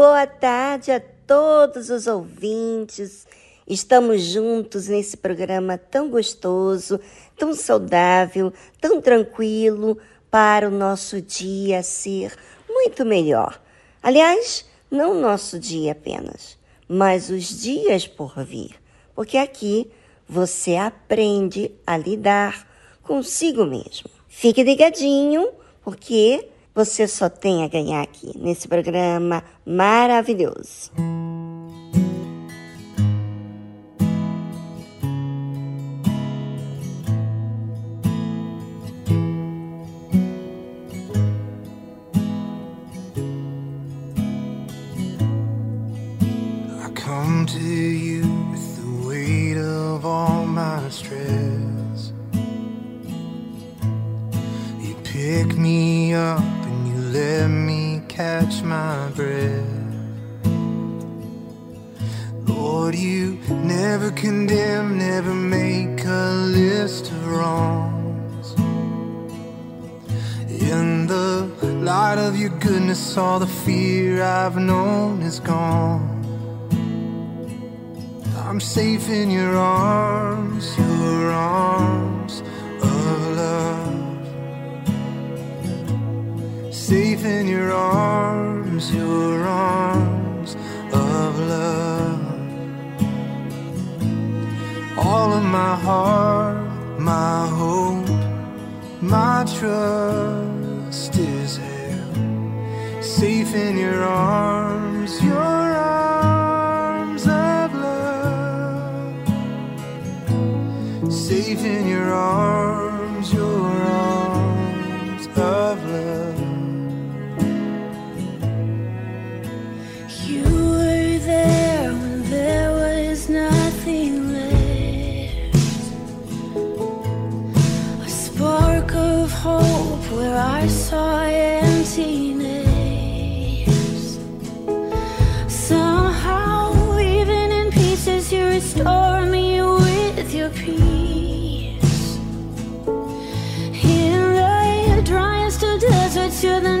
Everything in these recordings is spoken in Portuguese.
Boa tarde a todos os ouvintes. Estamos juntos nesse programa tão gostoso, tão saudável, tão tranquilo para o nosso dia ser muito melhor. Aliás, não o nosso dia apenas, mas os dias por vir, porque aqui você aprende a lidar consigo mesmo. Fique ligadinho, porque você só tem a ganhar aqui nesse programa maravilhoso. sure the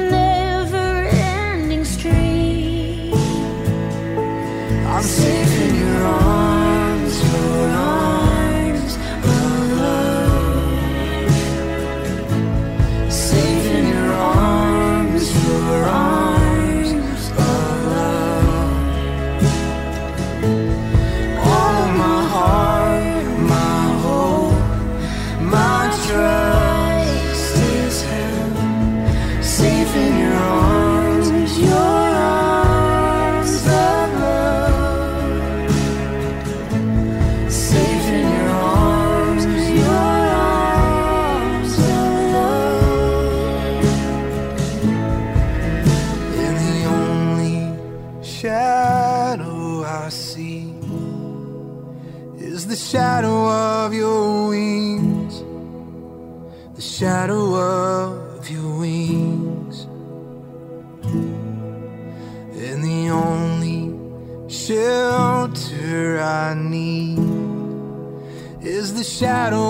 shadow.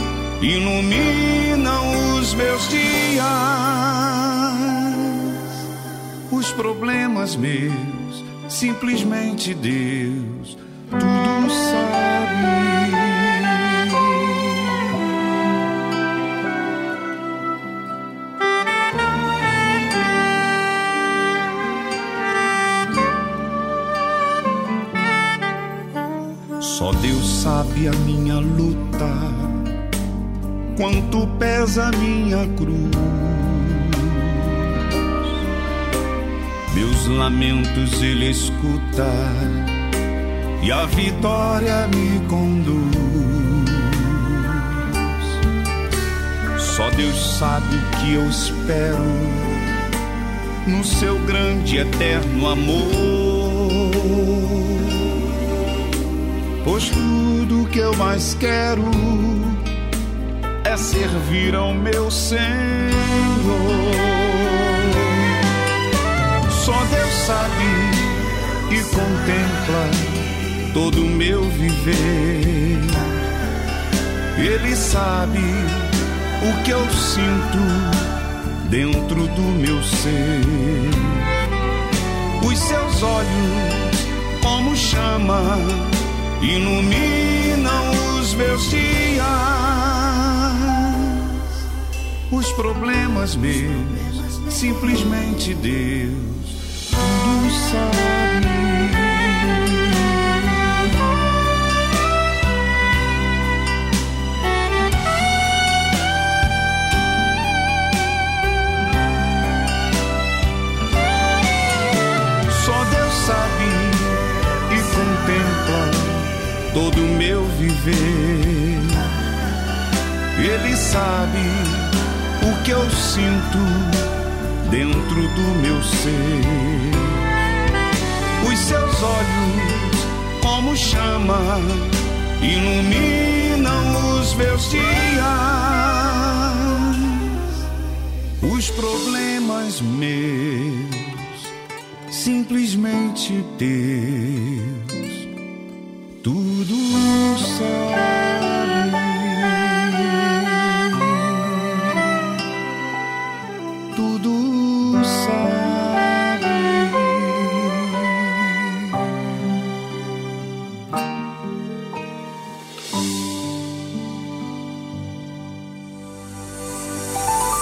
iluminam os meus dias. Os problemas meus, simplesmente Deus, tudo sabe. Só Deus sabe a minha luta, quanto pesa minha cruz. Meus lamentos Ele escuta e a vitória me conduz. Só Deus sabe o que eu espero no seu grande eterno amor. Pois tudo que eu mais quero servir ao meu Senhor. Só Deus sabe e contempla todo o meu viver. Ele sabe o que eu sinto dentro do meu ser. Os seus olhos, como chama, iluminam os meus dias. Os problemas meus, simplesmente Deus, tudo sabe. Só Deus sabe e contempla todo o meu viver. Ele sabe o que eu sinto dentro do meu ser. Os seus olhos, como chama, iluminam os meus dias. Os problemas meus, simplesmente Deus tudo sabe,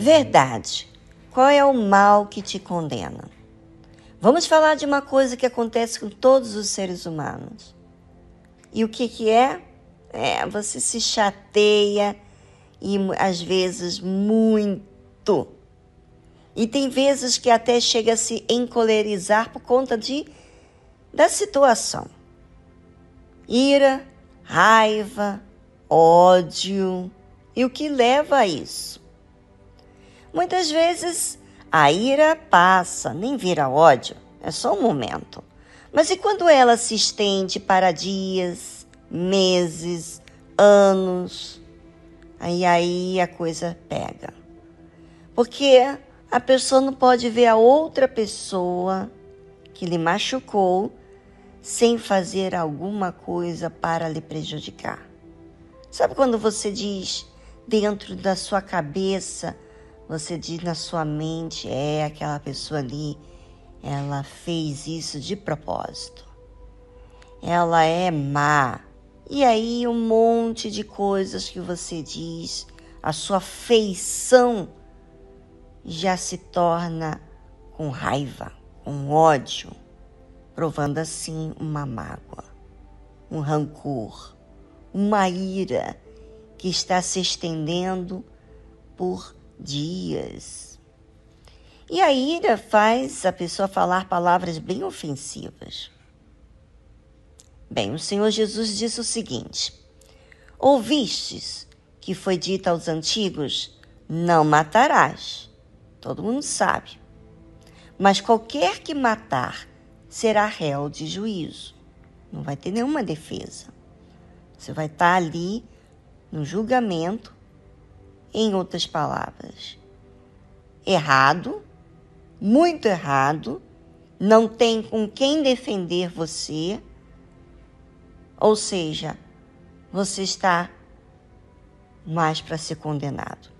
Verdade. Qual é o mal que te condena? Vamos falar de uma coisa que acontece com todos os seres humanos. E o que, que é? É, você se chateia e às vezes muito. E tem vezes que até chega a se encolerizar por conta de da situação. Ira, raiva, ódio. E o que leva a isso? Muitas vezes a ira passa, nem vira ódio, é só um momento. Mas e quando ela se estende para dias, meses, anos? Aí aí a coisa pega. Porque a pessoa não pode ver a outra pessoa que lhe machucou sem fazer alguma coisa para lhe prejudicar. Sabe quando você diz dentro da sua cabeça, você diz na sua mente, é aquela pessoa ali, ela fez isso de propósito. Ela é má. E aí um monte de coisas que você diz, a sua feição já se torna com raiva, com ódio, provando assim uma mágoa, um rancor, uma ira que está se estendendo por dias. E a ira faz a pessoa falar palavras bem ofensivas. Bem, o Senhor Jesus disse o seguinte: Ouvistes que foi dito aos antigos: Não matarás. Todo mundo sabe. Mas qualquer que matar será réu de juízo. Não vai ter nenhuma defesa. Você vai estar ali no julgamento, em outras palavras. Errado, muito errado, não tem com quem defender você, ou seja, você está mais para ser condenado.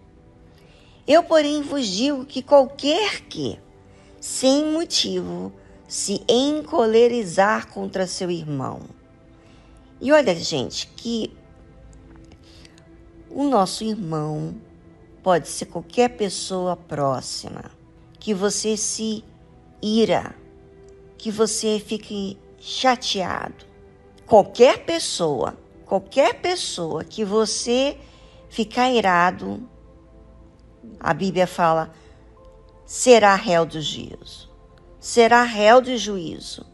Eu, porém, vos digo que qualquer que, sem motivo, se encolerizar contra seu irmão. E olha, gente, que o nosso irmão pode ser qualquer pessoa próxima, que você se ira, que você fique chateado. Qualquer pessoa, qualquer pessoa que você ficar irado, a Bíblia fala, será réu do juízo. Será réu de juízo.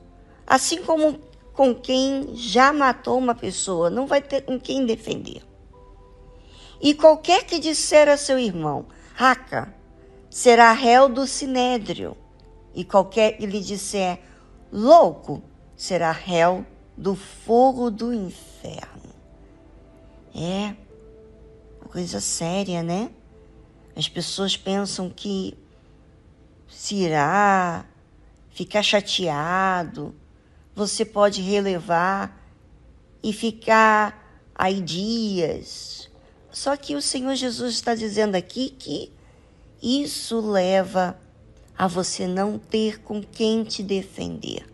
Assim como com quem já matou uma pessoa, não vai ter com quem defender. E qualquer que disser a seu irmão, raca, será réu do sinédrio. E qualquer que lhe disser, louco, será réu do fogo do inferno. É uma coisa séria, né? As pessoas pensam que se irá, ficar chateado, você pode relevar e ficar aí dias. Só que o Senhor Jesus está dizendo aqui que isso leva a você não ter com quem te defender.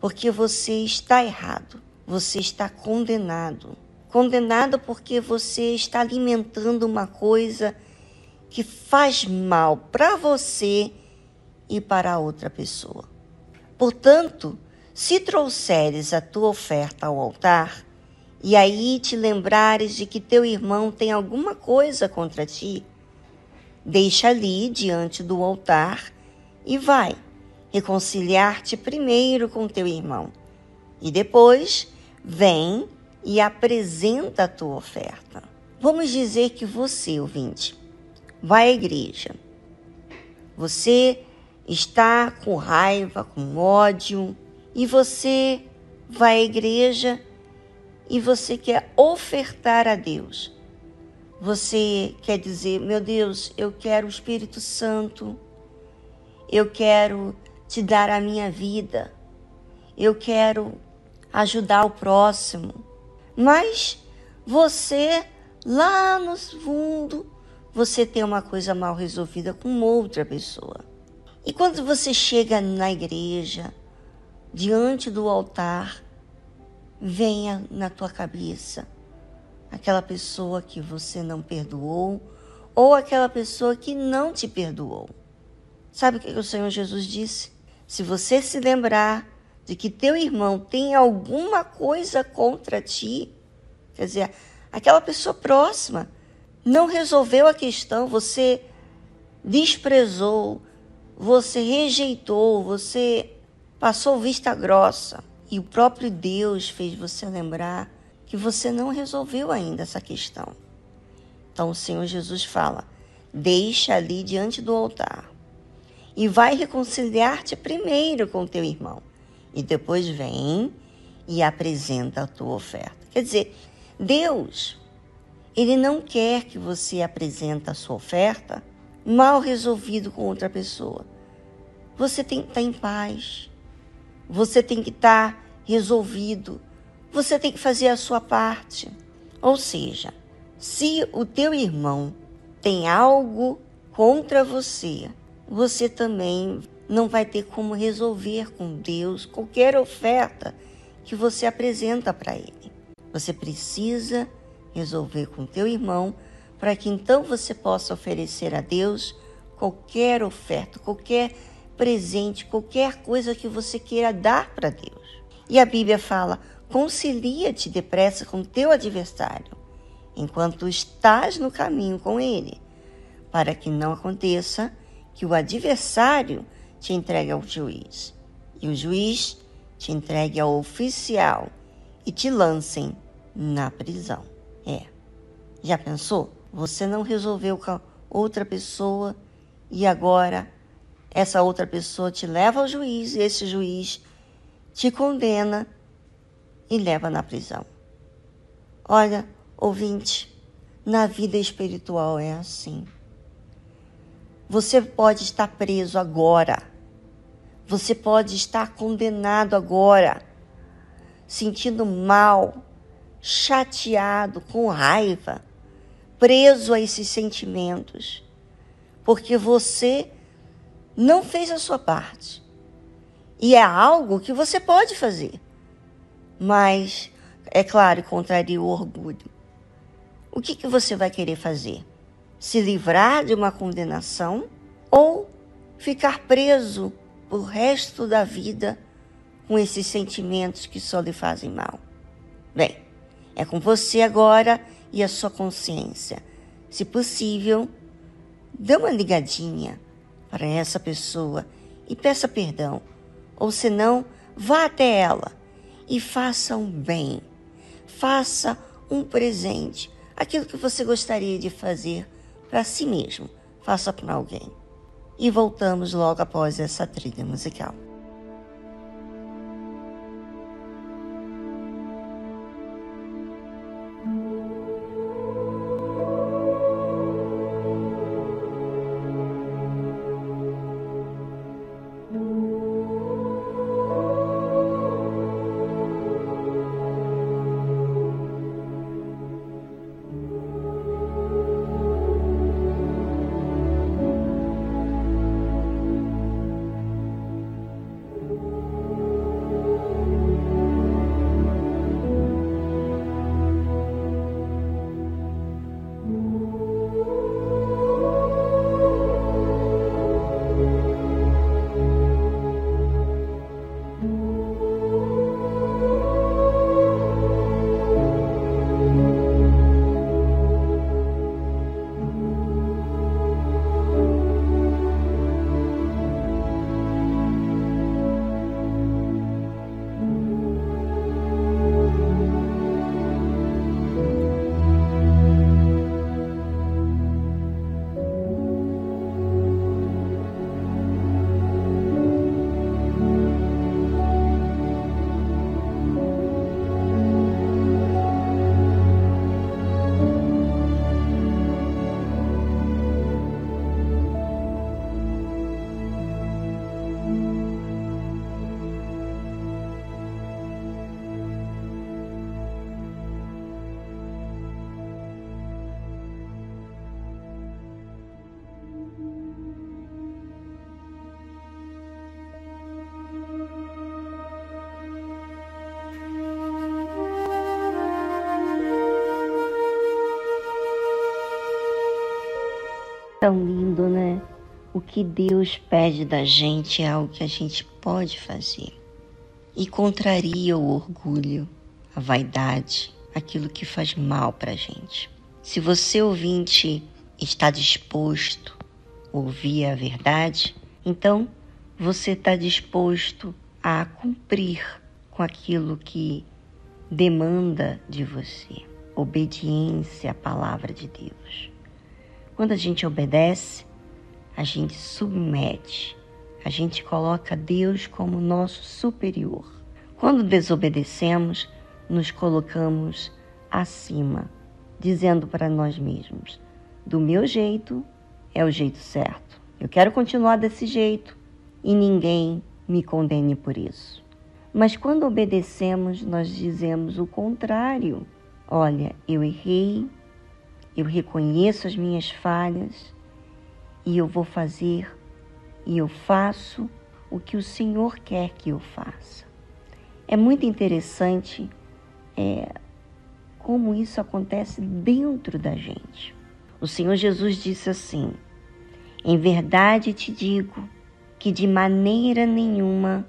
Porque você está errado, você está condenado. Condenado porque você está alimentando uma coisa que faz mal para você e para a outra pessoa. Portanto, se trouxeres a tua oferta ao altar, e aí te lembrares de que teu irmão tem alguma coisa contra ti, deixa ali diante do altar e vai reconciliar-te primeiro com teu irmão. E depois vem e apresenta a tua oferta. Vamos dizer que você, ouvinte, vai à igreja. Você está com raiva, com ódio, e você vai à igreja e você quer ofertar a Deus. Você quer dizer, meu Deus, eu quero o Espírito Santo, eu quero te dar a minha vida, eu quero ajudar o próximo. Mas você, lá no fundo, você tem uma coisa mal resolvida com outra pessoa. E quando você chega na igreja, diante do altar, venha na tua cabeça aquela pessoa que você não perdoou ou aquela pessoa que não te perdoou. Sabe o que o Senhor Jesus disse? Se você se lembrar de que teu irmão tem alguma coisa contra ti, quer dizer, aquela pessoa próxima não resolveu a questão, você desprezou, você rejeitou, você passou vista grossa. E o próprio Deus fez você lembrar que você não resolveu ainda essa questão. Então o Senhor Jesus fala: deixa ali diante do altar e vai reconciliar-te primeiro com teu irmão. E depois vem e apresenta a tua oferta. Quer dizer, Deus ele não quer que você apresente a sua oferta mal resolvido com outra pessoa. Você tem que estar em paz. Você tem que estar resolvido. Você tem que fazer a sua parte. Ou seja, se o teu irmão tem algo contra você, você também não vai ter como resolver com Deus qualquer oferta que você apresenta para ele. Você precisa resolver com teu irmão, para que então você possa oferecer a Deus qualquer oferta, qualquer presente, qualquer coisa que você queira dar para Deus. E a Bíblia fala: concilia-te depressa com teu adversário enquanto estás no caminho com ele, para que não aconteça que o adversário te entregue ao juiz e o juiz te entregue ao oficial e te lancem na prisão. É. Já pensou? Você não resolveu com outra pessoa e agora essa outra pessoa te leva ao juiz e esse juiz te condena e leva na prisão. Olha, ouvinte, na vida espiritual é assim. Você pode estar preso agora. Você pode estar condenado agora, sentindo mal, chateado, com raiva, preso a esses sentimentos, porque você não fez a sua parte. E é algo que você pode fazer, mas, é claro, contraria o orgulho. O que, que você vai querer fazer? Se livrar de uma condenação ou ficar preso o resto da vida com esses sentimentos que só lhe fazem mal? Bem, é com você agora e a sua consciência. Se possível, dê uma ligadinha para essa pessoa e peça perdão. Ou senão, vá até ela e faça um bem. Faça um presente. Aquilo que você gostaria de fazer para si mesmo. Faça para alguém. E voltamos logo após essa trilha musical. Tão lindo, né? O que Deus pede da gente é algo que a gente pode fazer. E contraria o orgulho, a vaidade, aquilo que faz mal pra gente. Se você ouvinte está disposto a ouvir a verdade, então você está disposto a cumprir com aquilo que demanda de você obediência à palavra de Deus. Quando a gente obedece, a gente submete, a gente coloca Deus como nosso superior. Quando desobedecemos, nos colocamos acima, dizendo para nós mesmos: do meu jeito é o jeito certo. Eu quero continuar desse jeito e ninguém me condene por isso. Mas quando obedecemos, nós dizemos o contrário. Olha, eu errei, eu reconheço as minhas falhas e eu vou fazer e eu faço o que o Senhor quer que eu faça. É muito interessante é, como isso acontece dentro da gente. O Senhor Jesus disse assim: Em verdade te digo que de maneira nenhuma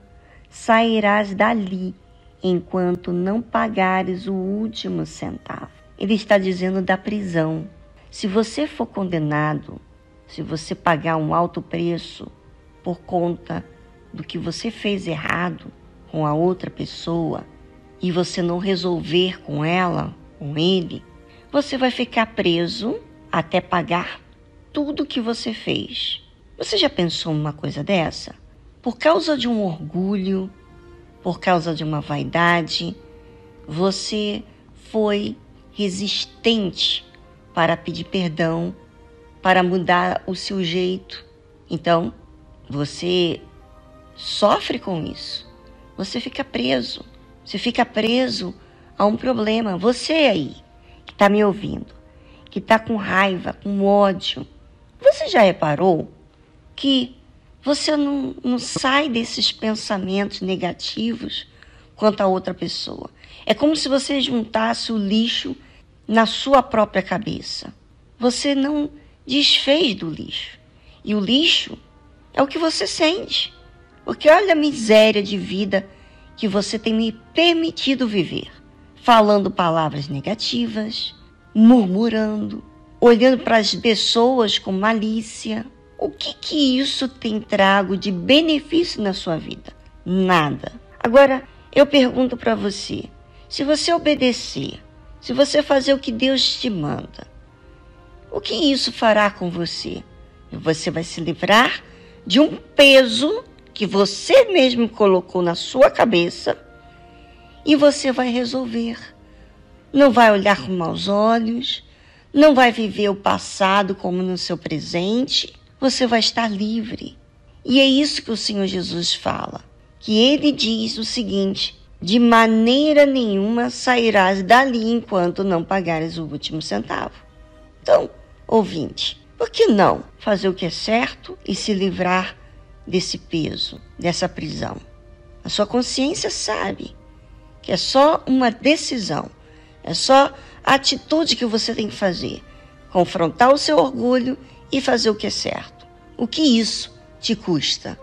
sairás dali enquanto não pagares o último centavo. Ele está dizendo da prisão. Se você for condenado, se você pagar um alto preço por conta do que você fez errado com a outra pessoa e você não resolver com ela, com ele, você vai ficar preso até pagar tudo que você fez. Você já pensou numa coisa dessa? Por causa de um orgulho, por causa de uma vaidade, você foi resistente para pedir perdão, para mudar o seu jeito. Então, você sofre com isso. Você fica preso. Você fica preso a um problema. Você aí, que está me ouvindo, que está com raiva, com ódio, você já reparou que você não, não sai desses pensamentos negativos quanto a outra pessoa? É como se você juntasse o lixo na sua própria cabeça. Você não desfez do lixo. E o lixo é o que você sente. Porque olha a miséria de vida que você tem me permitido viver. Falando palavras negativas, murmurando, olhando para as pessoas com malícia. O que que isso tem trago de benefício na sua vida? Nada. Agora, eu pergunto para você, se você obedecer, se você fazer o que Deus te manda, o que isso fará com você? Você vai se livrar de um peso que você mesmo colocou na sua cabeça e você vai resolver. Não vai olhar com maus olhos, não vai viver o passado como no seu presente, você vai estar livre. E é isso que o Senhor Jesus fala, que ele diz o seguinte: de maneira nenhuma sairás dali enquanto não pagares o último centavo. Então, ouvinte, por que não fazer o que é certo e se livrar desse peso, dessa prisão? A sua consciência sabe que é só uma decisão, é só a atitude que você tem que fazer: confrontar o seu orgulho e fazer o que é certo. O que isso te custa?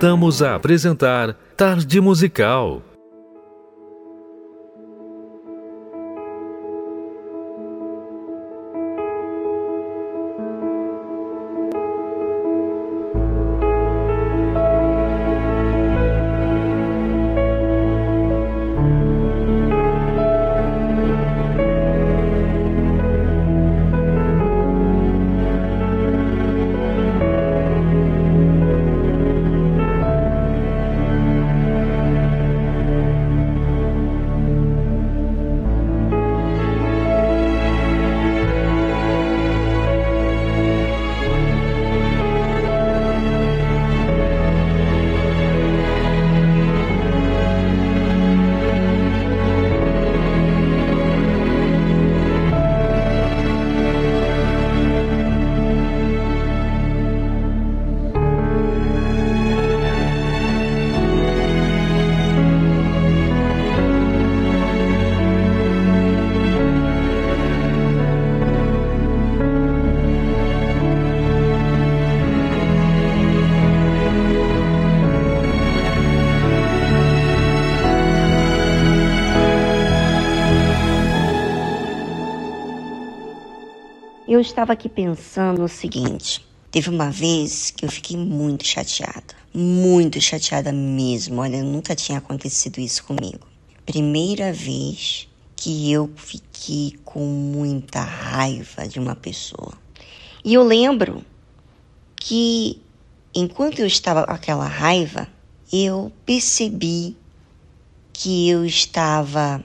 Voltamos a apresentar Tarde Musical. Eu estava aqui pensando o seguinte: teve uma vez que eu fiquei muito chateada, muito chateada mesmo. Olha, nunca tinha acontecido isso comigo. Primeira vez que eu fiquei com muita raiva de uma pessoa. E eu lembro que enquanto eu estava com aquela raiva, eu percebi que eu estava.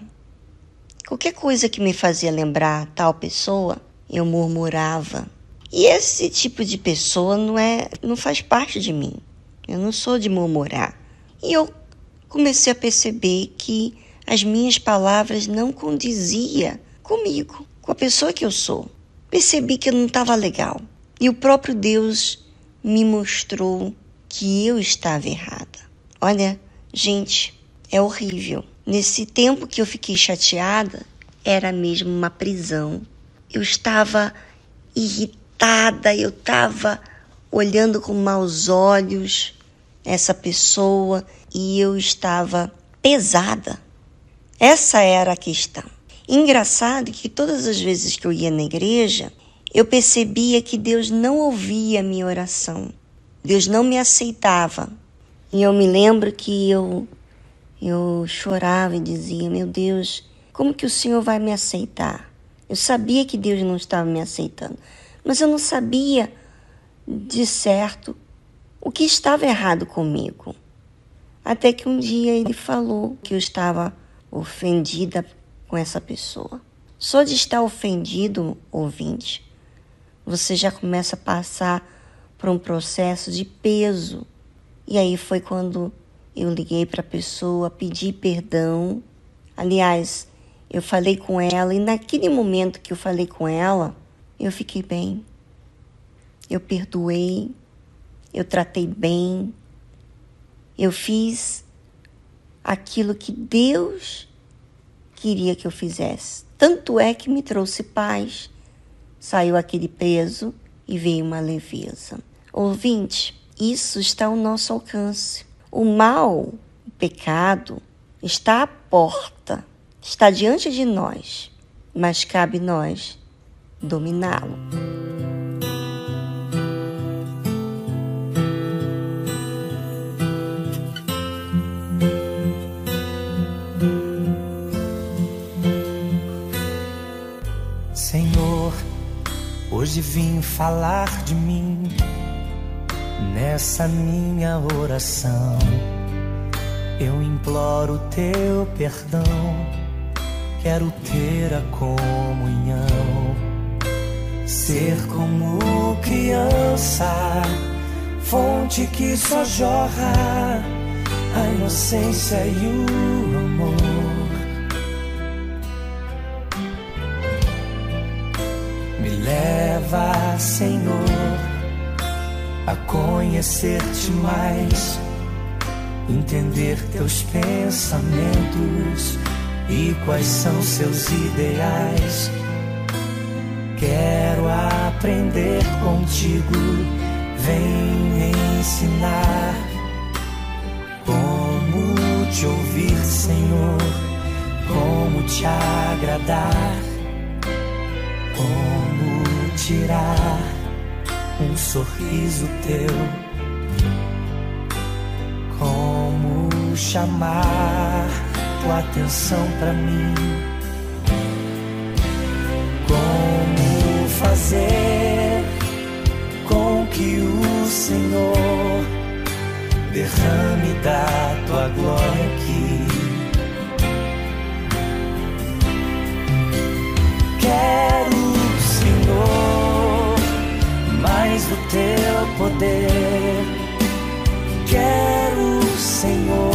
Qualquer coisa que me fazia lembrar tal pessoa, eu murmurava. E esse tipo de pessoa não é, não faz parte de mim. Eu não sou de murmurar. E eu comecei a perceber que as minhas palavras não condizia comigo, com a pessoa que eu sou. Percebi que eu não estava legal. E o próprio Deus me mostrou que eu estava errada. Olha, gente, é horrível. Nesse tempo que eu fiquei chateada, era mesmo uma prisão eu estava irritada, eu estava olhando com maus olhos essa pessoa e eu estava pesada. Essa era a questão. Engraçado que todas as vezes que eu ia na igreja, eu percebia que Deus não ouvia a minha oração. Deus não me aceitava. E eu me lembro que eu eu chorava e dizia: "Meu Deus, como que o Senhor vai me aceitar?" Eu sabia que Deus não estava me aceitando, mas eu não sabia de certo o que estava errado comigo. Até que um dia ele falou que eu estava ofendida com essa pessoa. Só de estar ofendido, ouvinte, você já começa a passar por um processo de peso. E aí foi quando eu liguei para a pessoa, pedi perdão. Aliás, eu falei com ela e naquele momento que eu falei com ela, eu fiquei bem. Eu perdoei, eu tratei bem, eu fiz aquilo que Deus queria que eu fizesse. Tanto é que me trouxe paz, saiu aquele peso e veio uma leveza. Ouvinte, isso está ao nosso alcance. O mal, o pecado, está à porta está diante de nós, mas cabe nós dominá-lo. Senhor, hoje vim falar de mim nessa minha oração. Eu imploro teu perdão Quero ter a comunhão, ser como criança, fonte que só jorra a inocência e o amor. Me leva, Senhor, a conhecer-te mais, entender teus pensamentos e quais são seus ideais. Quero aprender contigo, vem me ensinar te ouvir, Senhor, como te agradar, como tirar um sorriso teu, como chamar atenção para mim, como fazer com que o Senhor derrame da tua glória aqui. Quero, Senhor, mais do teu poder. Quero, Senhor,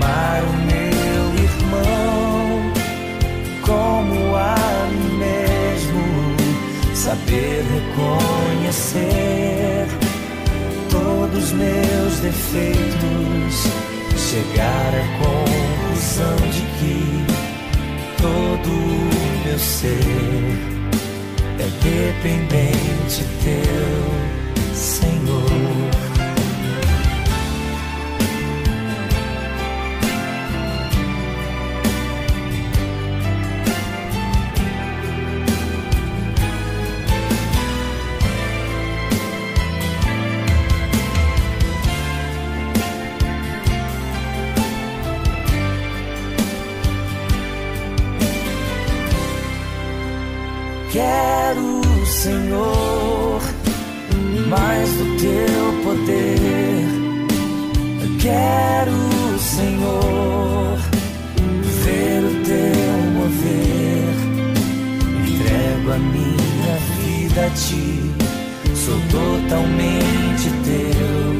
amar o meu irmão como a mim mesmo, saber reconhecer todos os meus defeitos, chegar à conclusão de que todo o meu ser é dependente teu, Senhor. Quero, Senhor, mais do teu poder. Quero, Senhor, ver o teu mover. Entrego a minha vida a ti, sou totalmente teu.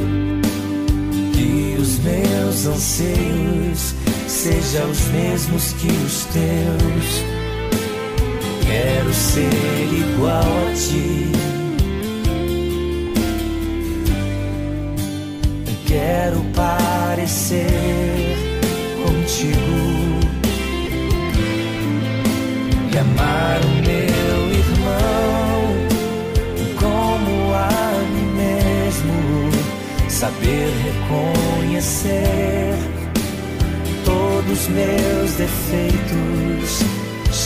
Que os meus anseios sejam os mesmos que os teus. Quero ser igual a ti. Quero parecer contigo e amar o meu irmão como a mim mesmo. Saber reconhecer todos os meus defeitos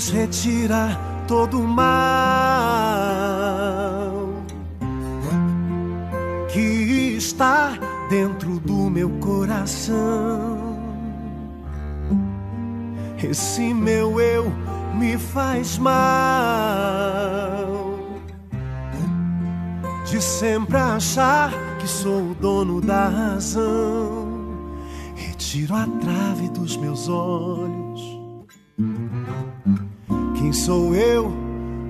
Deus retira todo o mal que está dentro do meu coração. Esse meu eu me faz mal de sempre achar que sou o dono da razão. Retiro a trave dos meus olhos. Quem sou eu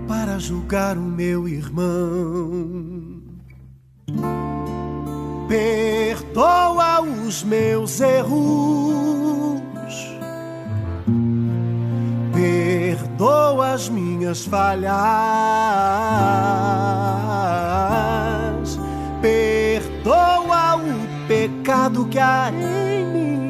para julgar o meu irmão? Perdoa os meus erros, perdoa as minhas falhas, perdoa o pecado que há em mim.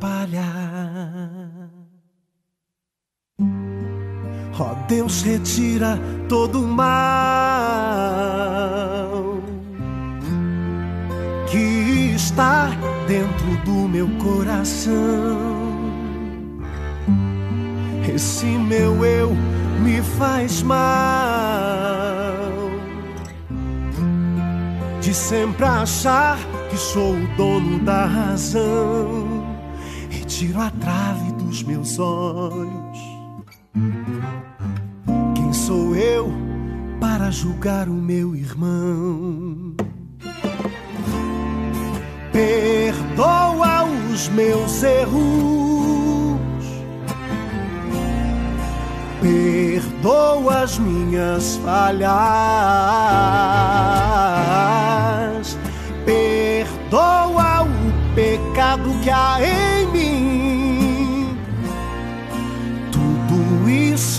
Ó Deus, retira todo o mal que está dentro do meu coração. Esse meu eu me faz mal de sempre achar que sou o dono da razão e tiro a trave dos meus olhos. Eu para julgar o meu irmão? Perdoa os meus erros. Perdoa as minhas falhas. Perdoa o pecado que há em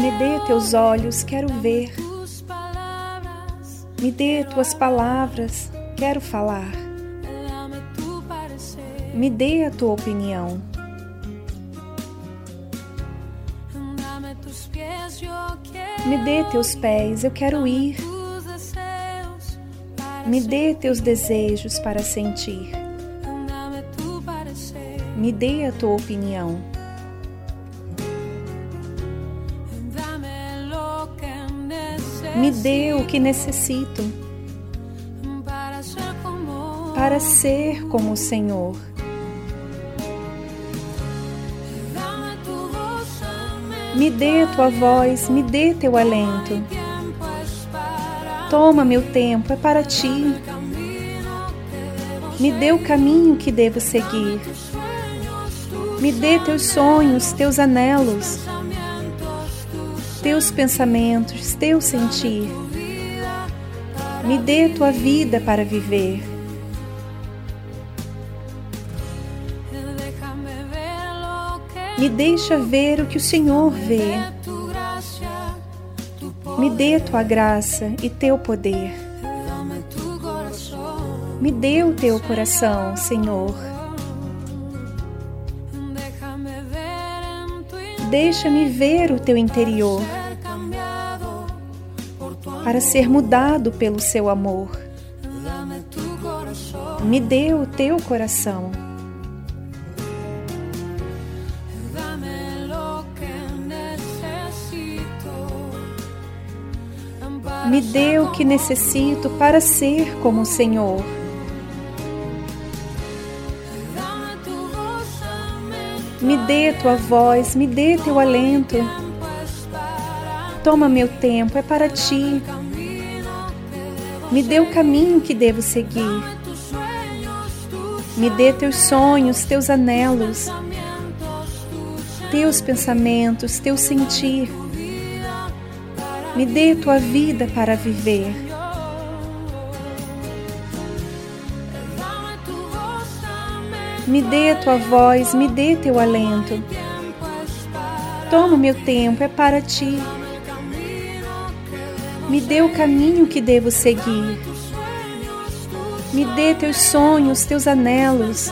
Me dê teus olhos, quero ver. Me dê tuas palavras, quero falar. Me dê a tua opinião. Me dê teus pés, eu quero ir. Me dê teus desejos para sentir. Me dê a tua opinião. Me dê o que necessito para ser como o Senhor. Me dê tua voz, me dê teu alento. Toma meu tempo, é para ti. Me dê o caminho que devo seguir. Me dê teus sonhos, teus anelos, teus pensamentos, teu sentir. Me dê tua vida para viver. Me deixa ver o que o Senhor vê. Me dê tua graça e teu poder. Me dê o teu coração, Senhor. Deixa-me ver o teu interior para ser mudado pelo seu amor. Me dê o teu coração. Me dê o que necessito para ser como o Senhor. Me dê tua voz, me dê teu alento. Toma meu tempo, é para ti. Me dê o caminho que devo seguir. Me dê teus sonhos, teus anelos, teus pensamentos, teu sentir. Me dê tua vida para viver. Me dê tua voz, me dê teu alento. Toma meu tempo, é para ti. Me dê o caminho que devo seguir. Me dê teus sonhos, teus anelos,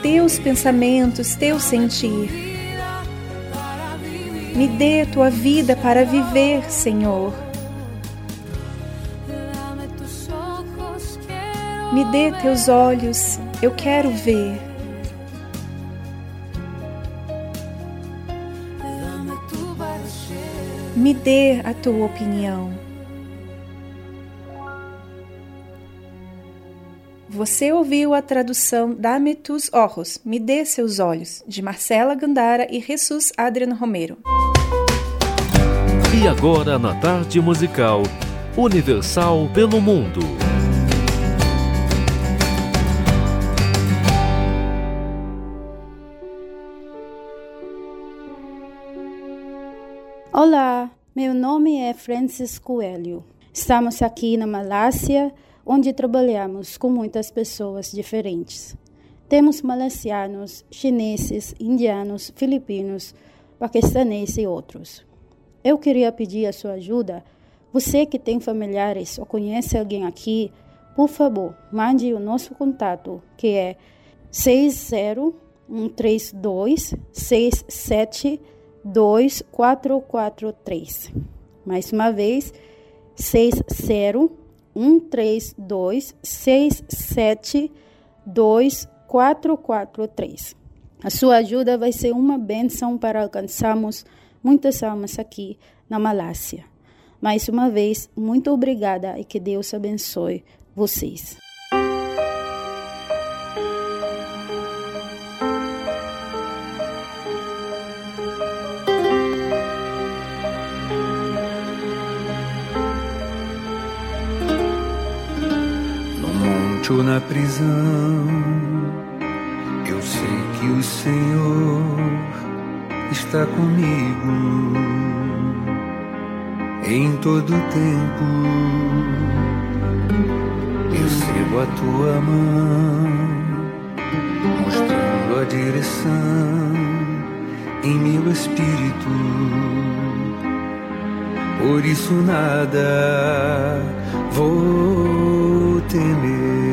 teus pensamentos, teu sentir. Me dê tua vida para viver, Senhor. Me dê teus olhos, eu quero ver. Me dê a tua opinião. Você ouviu a tradução Dame tus ojos, Me dê seus olhos, de Marcela Gandara e Jesus Adriano Romero. E agora na tarde musical Universal pelo Mundo. Olá, meu nome é Francis Coelho. Estamos aqui na Malásia, onde trabalhamos com muitas pessoas diferentes. Temos malasianos, chineses, indianos, filipinos, paquistaneses e outros. Eu queria pedir a sua ajuda. Você que tem familiares ou conhece alguém aqui, por favor, mande o nosso contato, que é 60132 67 2443. Mais uma vez, 60132 672 A sua ajuda vai ser uma benção para alcançarmos muitas almas aqui na Malásia. Mais uma vez, muito obrigada e que Deus abençoe vocês. Na prisão, eu sei que o Senhor está comigo em todo tempo. Eu sigo a tua mão, mostrando a direção em meu espírito. Por isso nada vou temer.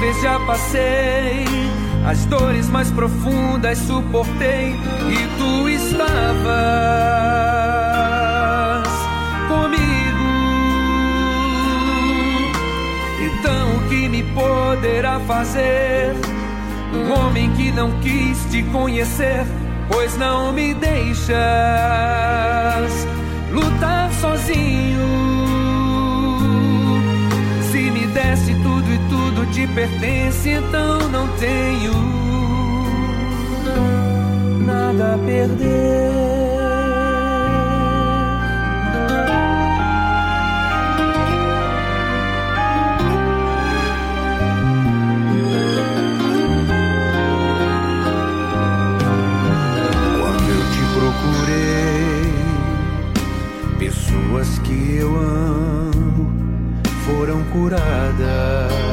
Terríveis já passei, as dores mais profundas suportei e tu estavas comigo. Então o que me poderá fazer? Um homem que não quis te conhecer, pois não me deixas lutar sozinho. Te pertence, então não tenho nada a perder. Pessoas que eu amo foram curadas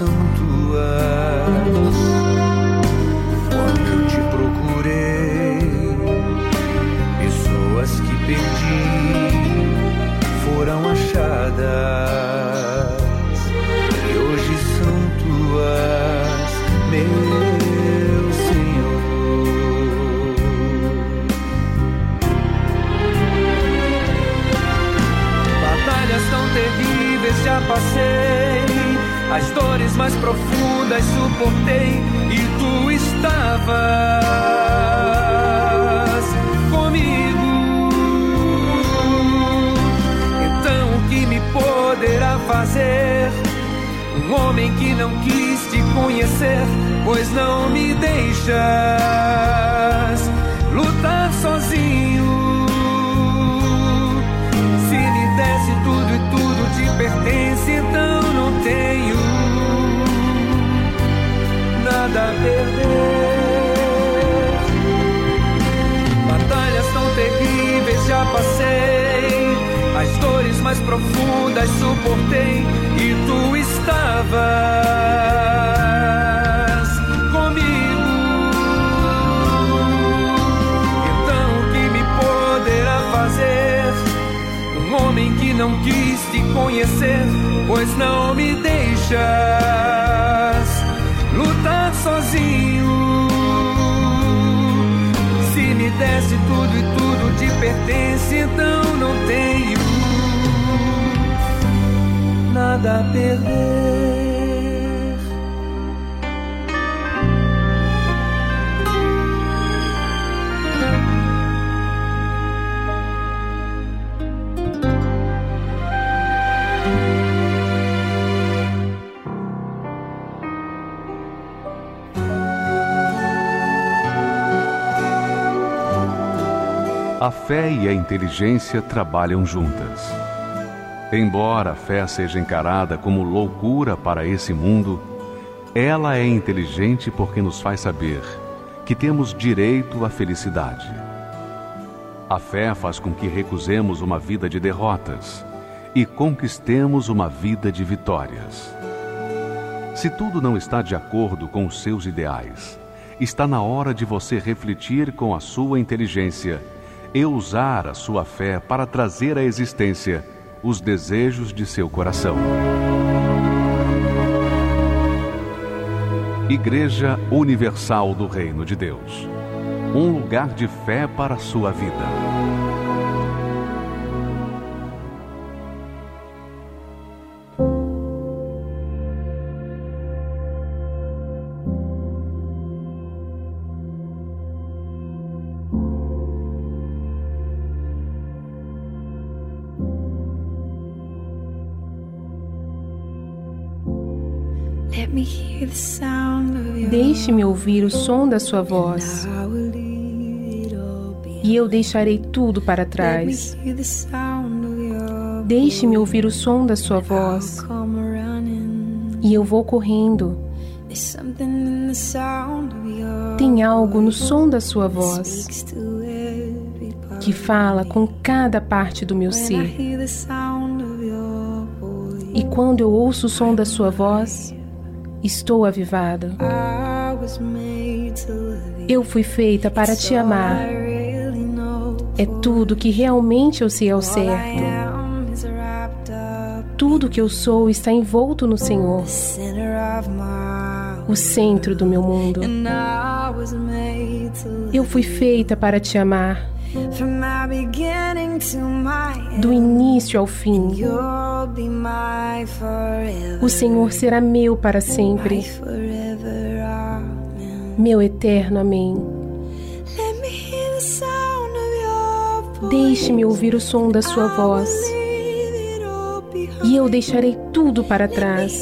são tuas. Quando eu te procurei, pessoas que perdi foram achadas e hoje são tuas, meu Senhor. Batalhas tão terríveis já passei, as dores mais profundas suportei e tu estavas comigo. Então o que me poderá fazer? Um homem que não quis te conhecer, pois não me deixas lutar sozinho. Se me desse tudo e tudo te pertence, então não tenho Batalhas tão terríveis já passei, as dores mais profundas suportei e tu estavas comigo. Então o que me poderá fazer? Um homem que não quis te conhecer, pois não me deixas nada perder. A fé e a inteligência trabalham juntas. Embora a fé seja encarada como loucura para esse mundo, ela é inteligente porque nos faz saber que temos direito à felicidade. A fé faz com que recusemos uma vida de derrotas e conquistemos uma vida de vitórias. Se tudo não está de acordo com os seus ideais, está na hora de você refletir com a sua inteligência e usar a sua fé para trazer à existência os desejos de seu coração. Igreja Universal do Reino de Deus um lugar de fé para a sua vida. Deixe-me ouvir o som da sua voz. E eu deixarei tudo para trás. Deixe-me ouvir o som da sua voz. E eu vou correndo. Tem algo no som da sua voz que fala com cada parte do meu ser. E quando eu ouço o som da sua voz, estou avivada. Eu fui feita para te amar. É tudo que realmente eu sei ao certo. Tudo que eu sou está envolto no Senhor, o centro do meu mundo. Eu fui feita para te amar. Do início ao fim, o Senhor será meu para sempre, meu eterno Amém. Deixe-me ouvir o som da sua voz, e eu deixarei tudo para trás.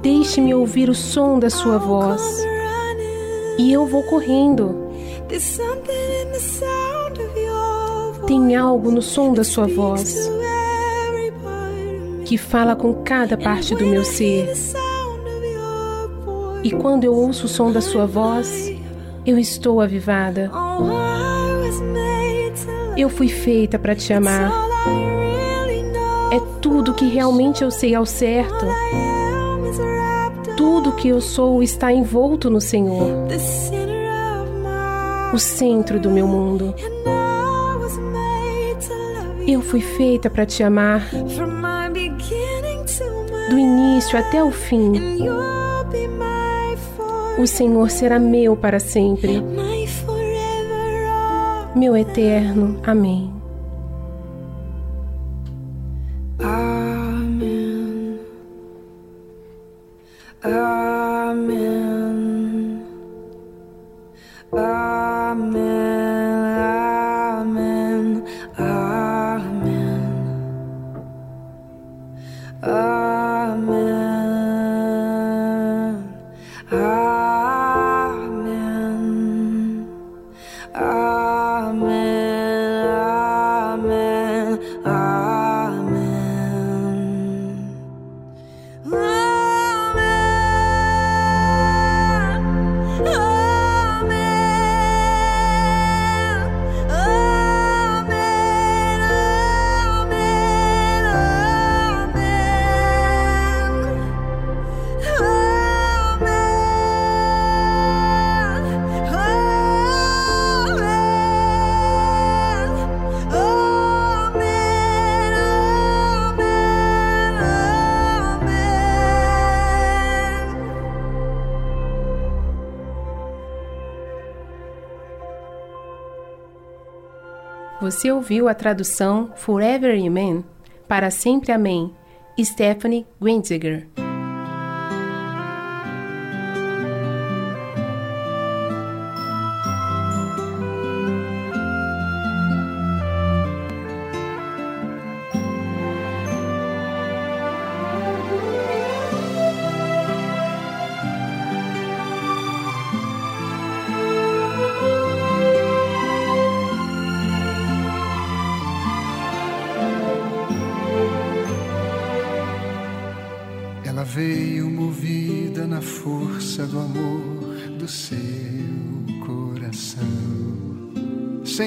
Deixe-me ouvir o som da sua voz, e eu vou correndo. Tem algo no som da sua voz que fala com cada parte do meu ser. E quando eu ouço o som da sua voz, eu estou avivada. Eu fui feita para te amar. É tudo que realmente eu sei ao certo. Tudo que eu sou está envolto no Senhor o centro do meu mundo. Eu fui feita para te amar, do início até o fim. O Senhor será meu para sempre, meu eterno. Amém. Você ouviu a tradução Forever Amen, Para Sempre Amém, Stephanie Grinziger.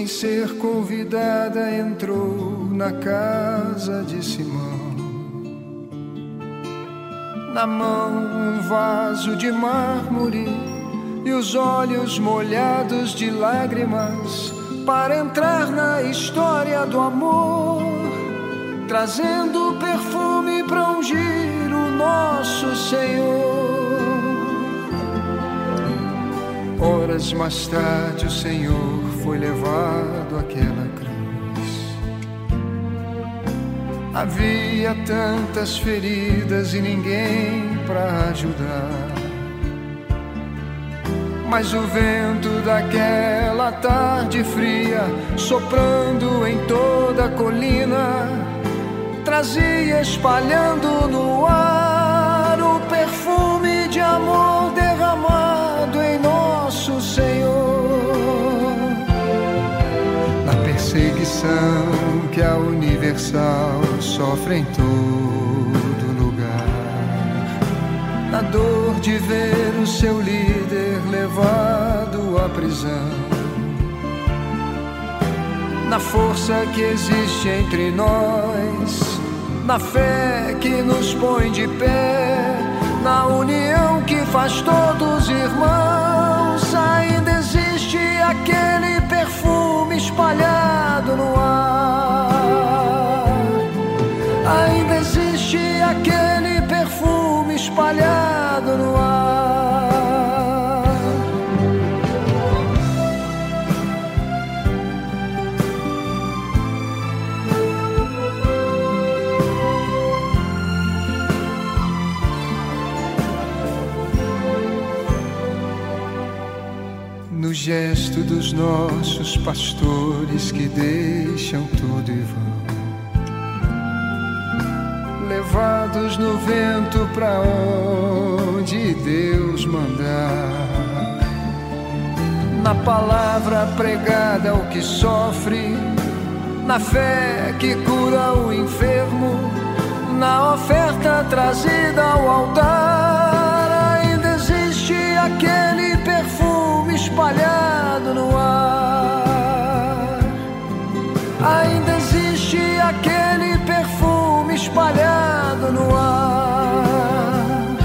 Ser convidada, entrou na casa de Simão. Na mão um vaso de mármore e os olhos molhados de lágrimas para entrar na história do amor, trazendo perfume para ungir nosso Senhor. Horas mais tarde, o Senhor foi levado àquela cruz. Havia tantas feridas e ninguém para ajudar. Mas o vento daquela tarde fria, soprando em toda a colina, trazia espalhando no ar amor derramado em nosso Senhor perseguição que a Universal sofre em todo lugar. Na dor de ver o seu líder levado à prisão. Na força que existe entre nós, na fé que nos põe de pé, na união que faz todos irmãos, ainda existe aquele perfume espalhado no ar. Ainda existe aquele perfume espalhado no ar. Gesto dos nossos pastores que deixam tudo e vão levados no vento para onde Deus mandar. Na palavra pregada ao que sofre, na fé que cura o enfermo, na oferta trazida ao altar, ainda existe aquele espalhado no ar. Ainda existe aquele perfume espalhado no ar.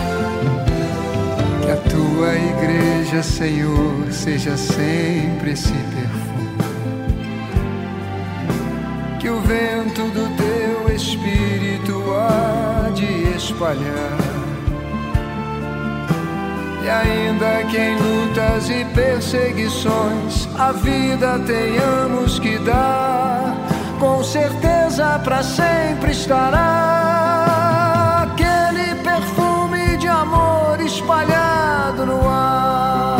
Que a tua igreja, Senhor, seja sempre esse perfume. Que o vento do teu espírito há de espalhar. E ainda que em lutas e perseguições a vida tenhamos que dar, com certeza para sempre estará aquele perfume de amor espalhado no ar.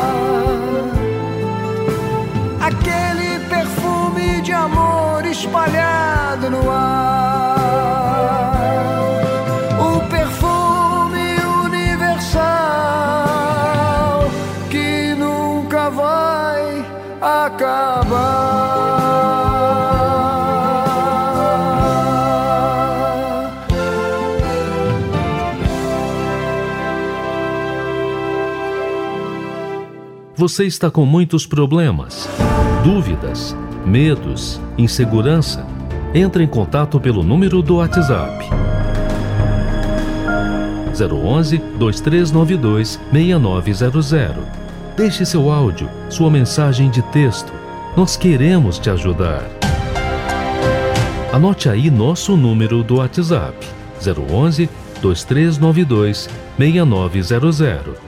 Aquele perfume de amor espalhado no ar. Você está com muitos problemas, dúvidas, medos, insegurança? Entre em contato pelo número do WhatsApp 011 2392 6900. Deixe seu áudio, sua mensagem de texto. Nós queremos te ajudar. Anote aí nosso número do WhatsApp 011 2392 6900.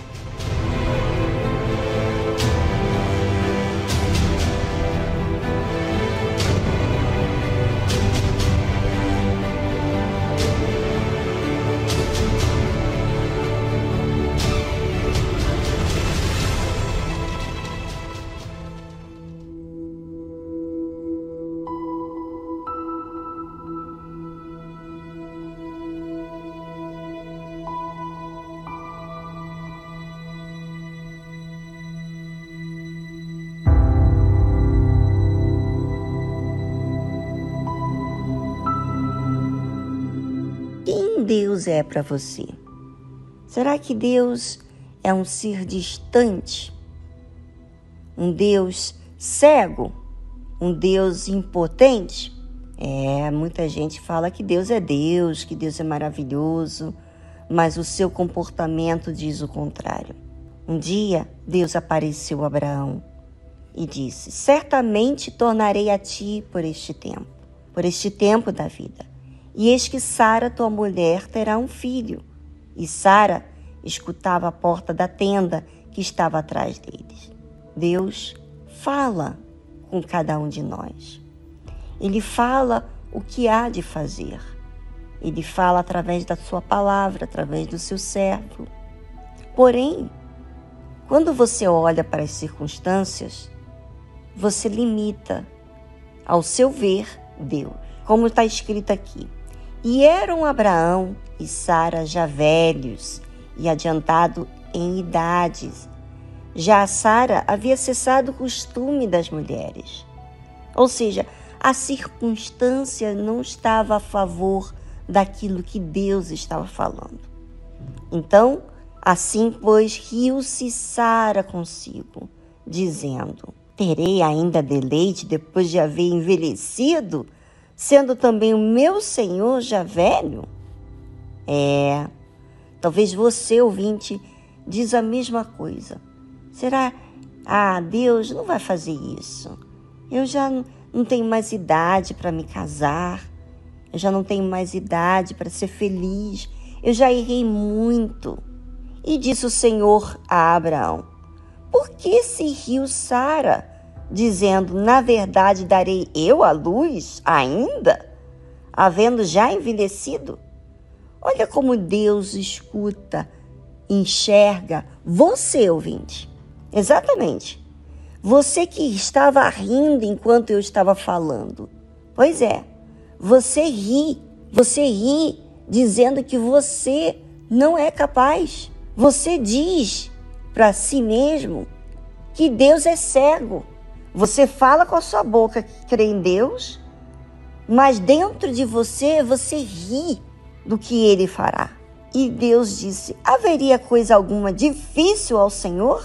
Para você? Será que Deus é um ser distante? Um Deus cego? Um Deus impotente? É, muita gente fala que Deus é Deus, que Deus é maravilhoso, mas o seu comportamento diz o contrário. Um dia, Deus apareceu a Abraão e disse: Certamente tornarei a ti por este tempo, por este tempo da vida. E eis que Sara, tua mulher, terá um filho. E Sara escutava a porta da tenda que estava atrás deles. Deus fala com cada um de nós. Ele fala o que há de fazer. Ele fala através da sua palavra, através do seu servo. Porém, quando você olha para as circunstâncias, você limita ao seu ver Deus. Como está escrito aqui, e eram Abraão e Sara já velhos e adiantado em idades. Já Sara havia cessado o costume das mulheres. Ou seja, a circunstância não estava a favor daquilo que Deus estava falando. Então, assim, pois, riu-se Sara consigo, dizendo: Terei ainda deleite depois de haver envelhecido? Sendo também o meu Senhor já velho? É, talvez você, ouvinte, diz a mesma coisa. Será, ah, Deus não vai fazer isso. Eu já não tenho mais idade para me casar. Eu já não tenho mais idade para ser feliz. Eu já errei muito. E disse o Senhor a Abraão: Por que se riu Sara? Dizendo: Na verdade, darei eu a luz ainda, havendo já envelhecido? Olha como Deus escuta, enxerga você, ouvinte. Exatamente. Você que estava rindo enquanto eu estava falando. Pois é, você ri, você ri dizendo que você não é capaz. Você diz para si mesmo que Deus é cego você fala com a sua boca que crê em Deus, mas dentro de você você ri do que ele fará. E Deus disse: haveria coisa alguma difícil ao Senhor?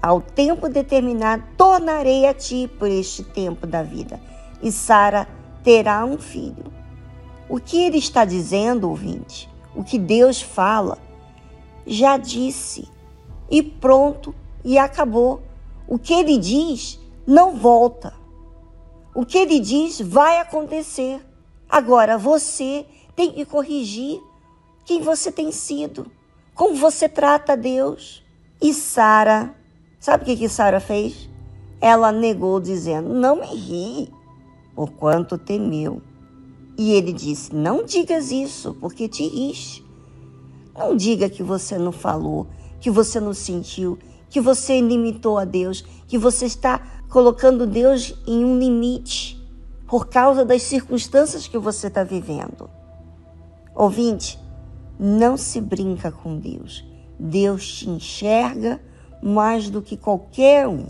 Ao tempo determinado, tornarei a ti por este tempo da vida, e Sara terá um filho. O que ele está dizendo, ouvinte, o que Deus fala, já disse, e pronto, e acabou. O que ele diz não volta. O que ele diz vai acontecer. Agora você tem que corrigir quem você tem sido, como você trata Deus. E Sara, sabe o que, que Sara fez? Ela negou, dizendo: Não me ri, por quanto temeu. E ele disse: Não digas isso, porque te riste. Não diga que você não falou, que você não sentiu, que você limitou a Deus, que você está colocando Deus em um limite. por causa das circunstâncias que você está vivendo. Ouvinte, não se brinca com Deus. Deus te enxerga mais do que qualquer um.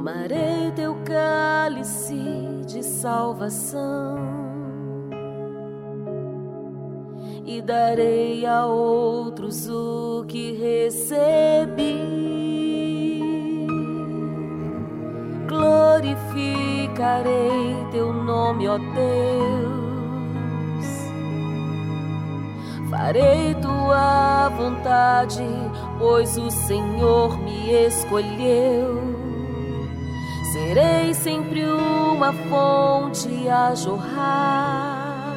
Tomarei teu cálice de salvação e darei a outros o que recebi. glorificarei teu nome, ó Deus. Farei tua vontade, pois o Senhor me escolheu. Serei sempre uma fonte a jorrar.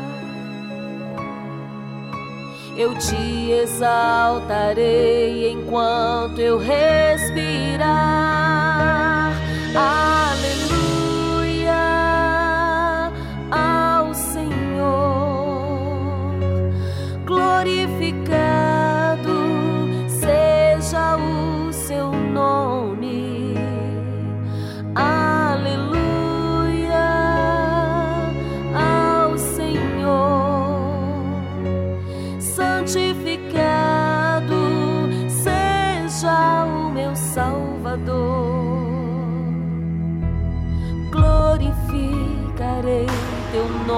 Eu te exaltarei enquanto eu respirar. Aleluia.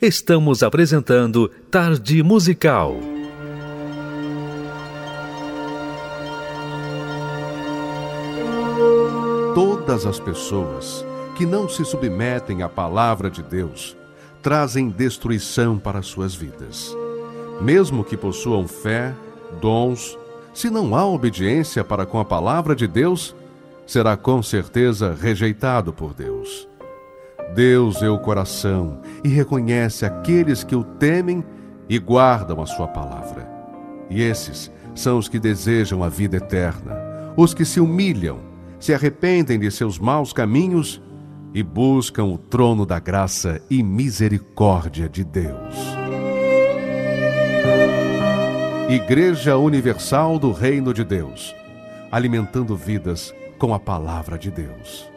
Estamos apresentando Tarde Musical. Todas as pessoas que não se submetem à palavra de Deus trazem destruição para suas vidas. Mesmo que possuam fé, dons, se não há obediência para com a palavra de Deus, será com certeza rejeitado por Deus. Deus é o coração e reconhece aqueles que o temem e guardam a sua palavra. E esses são os que desejam a vida eterna, os que se humilham, se arrependem de seus maus caminhos e buscam o trono da graça e misericórdia de Deus. Igreja Universal do Reino de Deus, alimentando vidas com a palavra de Deus.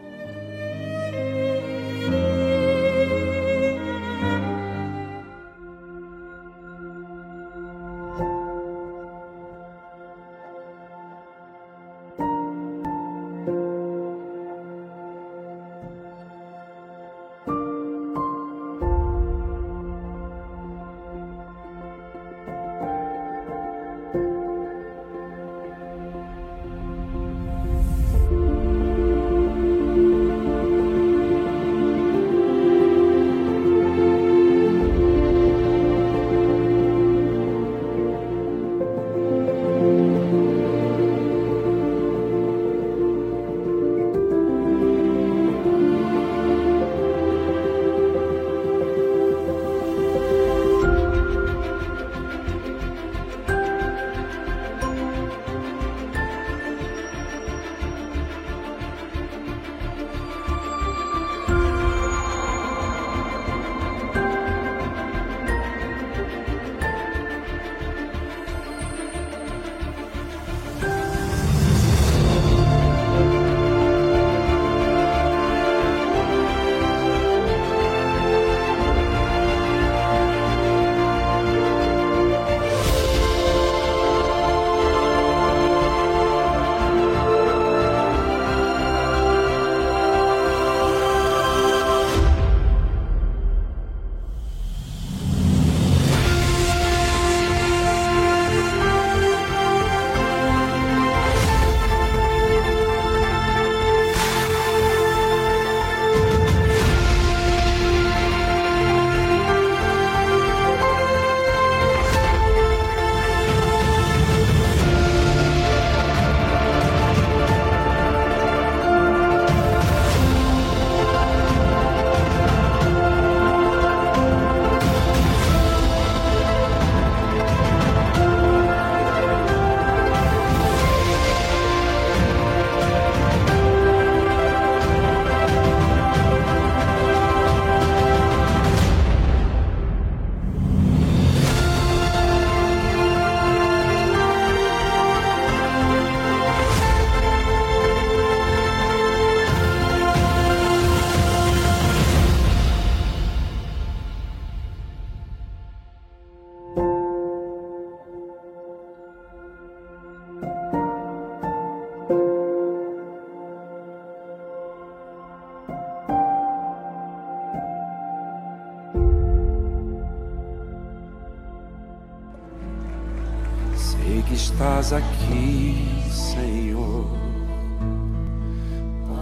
Estás aqui, Senhor.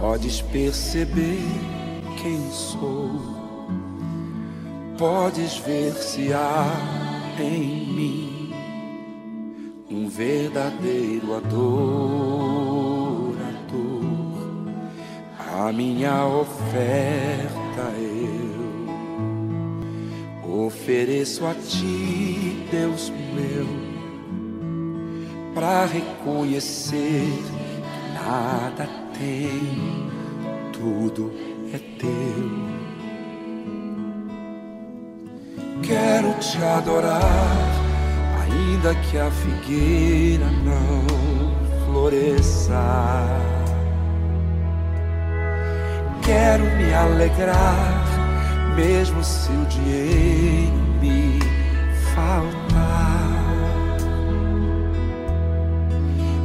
Podes perceber quem sou, podes ver se há em mim um verdadeiro adorador. A minha oferta eu ofereço a ti, Deus meu, para reconhecer que nada tem, tudo é teu. Quero te adorar, ainda que a figueira não floresça. Quero me alegrar, mesmo se o dinheiro me faltar.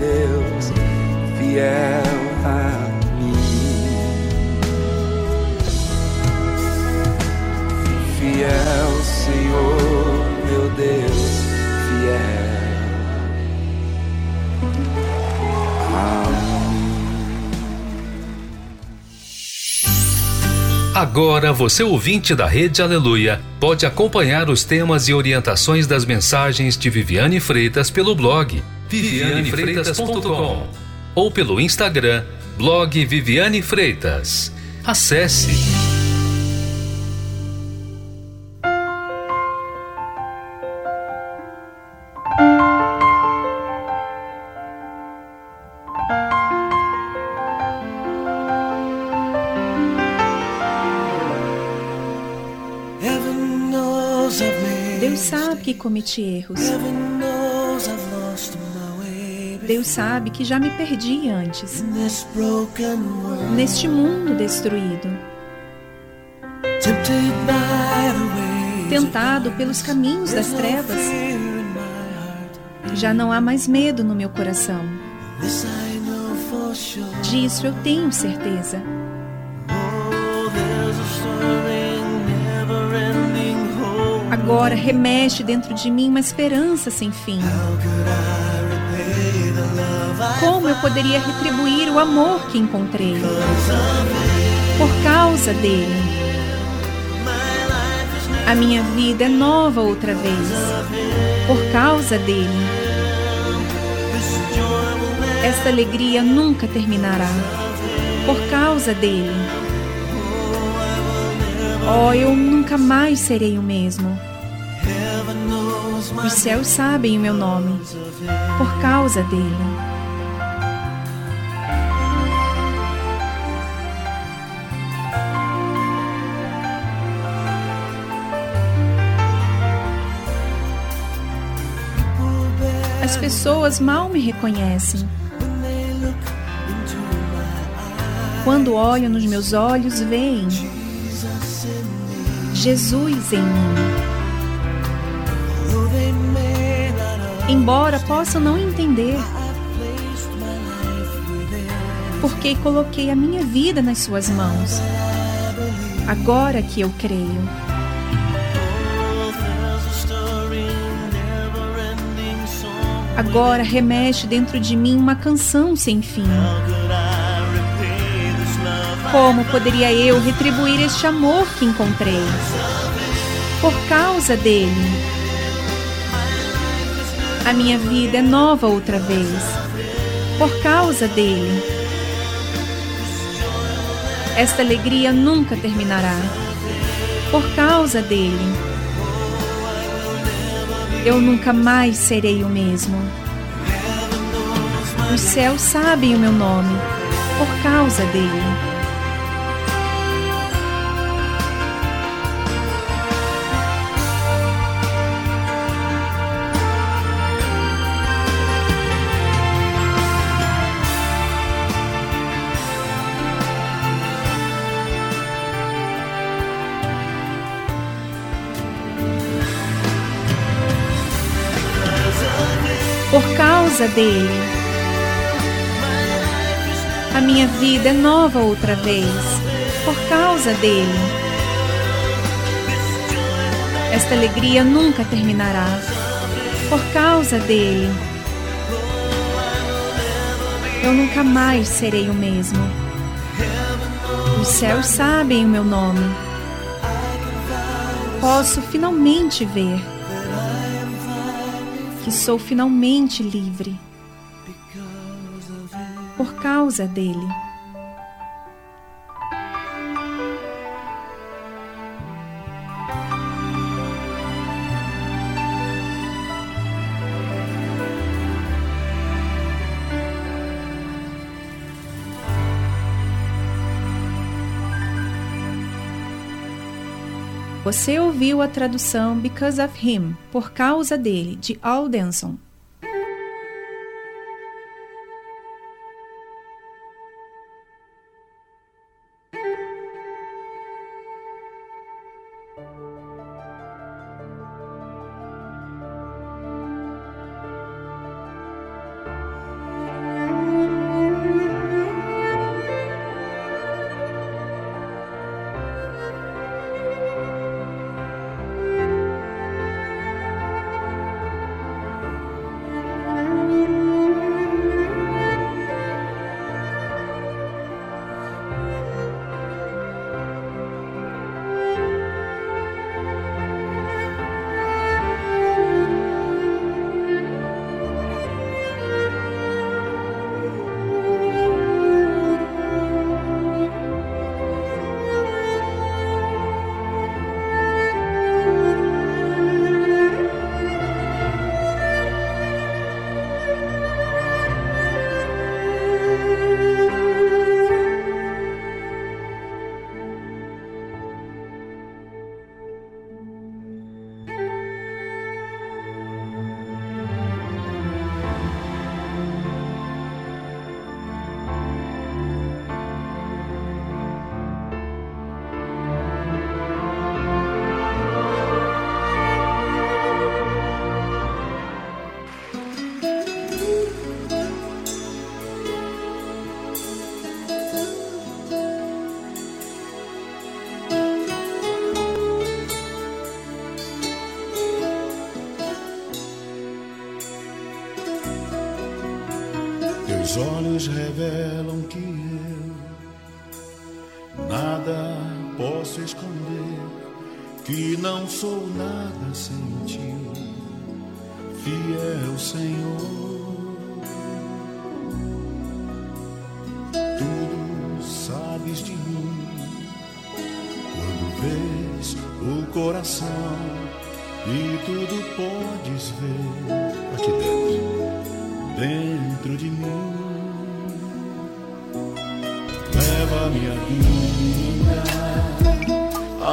Deus fiel a mim. Fiel, Senhor, meu Deus, fiel. Agora, você ouvinte da Rede Aleluia, pode acompanhar os temas e orientações das mensagens de Viviane Freitas pelo blog vivianefreitas.com ou pelo Instagram blog Viviane Freitas. Acesse Deus sabe que cometi erros. Deus sabe que já me perdi antes. Neste mundo destruído. Tentado pelos caminhos das trevas. Já não há mais medo no meu coração. Disso eu tenho certeza. Agora remexe dentro de mim uma esperança sem fim. Eu poderia retribuir o amor que encontrei? Por causa dele. A minha vida é nova outra vez. Por causa dele. Esta alegria nunca terminará. Por causa dele. Oh, eu nunca mais serei o mesmo. Os céus sabem o meu nome. Por causa dele. Pessoas mal me reconhecem. Quando olham nos meus olhos, veem Jesus em mim. Embora possam não entender, porque coloquei a minha vida nas Suas mãos. Agora que eu creio. Agora remexe dentro de mim uma canção sem fim. Como poderia eu retribuir este amor que encontrei? Por causa dele. A minha vida é nova outra vez. Por causa dele. Esta alegria nunca terminará. Por causa dele. Eu nunca mais serei o mesmo. Os céus sabem o meu nome por causa dele. Causa dele. A minha vida é nova outra vez, por causa dele. Esta alegria nunca terminará, por causa dele. Eu nunca mais serei o mesmo. Os céus sabem o meu nome. Posso finalmente ver que sou finalmente livre por causa dele. Você ouviu a tradução Because of Him, por causa dele, de Aldenson.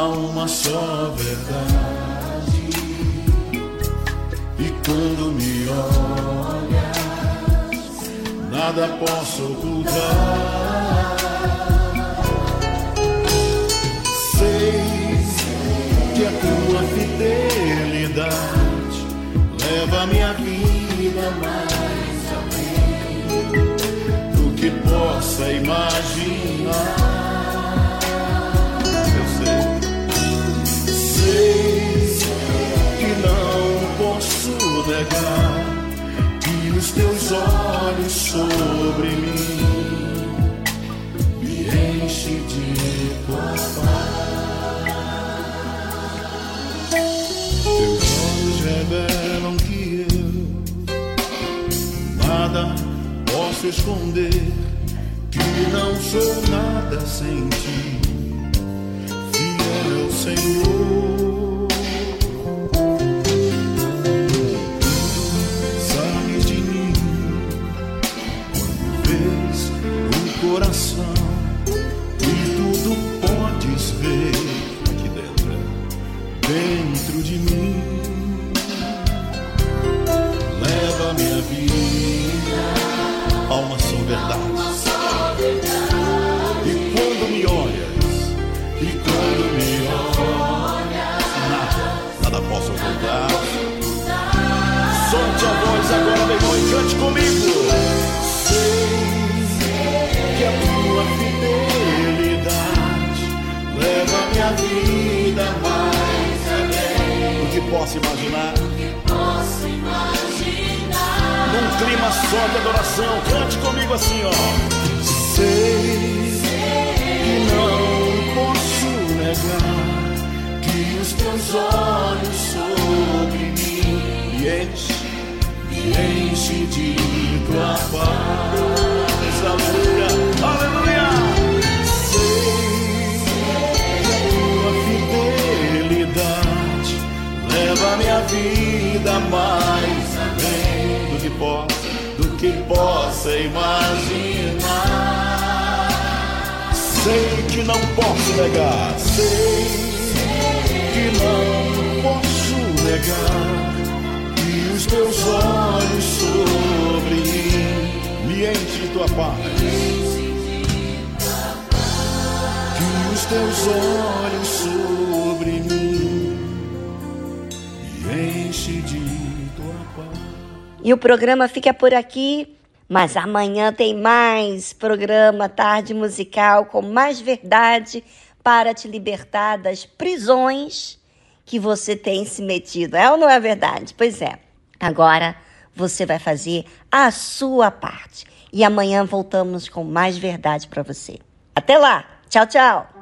Uma só verdade. E quando me olhas, nada posso ocultar. Sei que a tua fidelidade leva minha vida mais além do que possa imaginar. Que os teus olhos sobre mim me enche de tua paz. Teus olhos revelam que eu nada posso esconder, que não sou nada sem ti, fiel Senhor. Clima só de adoração, cante comigo assim, ó. Sei que não posso negar que os teus olhos sobre mim me enche, enche de tua paz. Aleluia, aleluia. Sei tua fidelidade leva minha vida mais além do que que possa imaginar. Sei que não posso negar, sei que não posso negar que os teus olhos sobre mim me enchem tua paz. Que os teus olhos sobre mim me enchem de. E o programa fica por aqui, mas amanhã tem mais programa Tarde Musical com mais verdade para te libertar das prisões que você tem se metido. É ou não é verdade? Pois é. Agora você vai fazer a sua parte. E amanhã voltamos com mais verdade para você. Até lá. Tchau, tchau.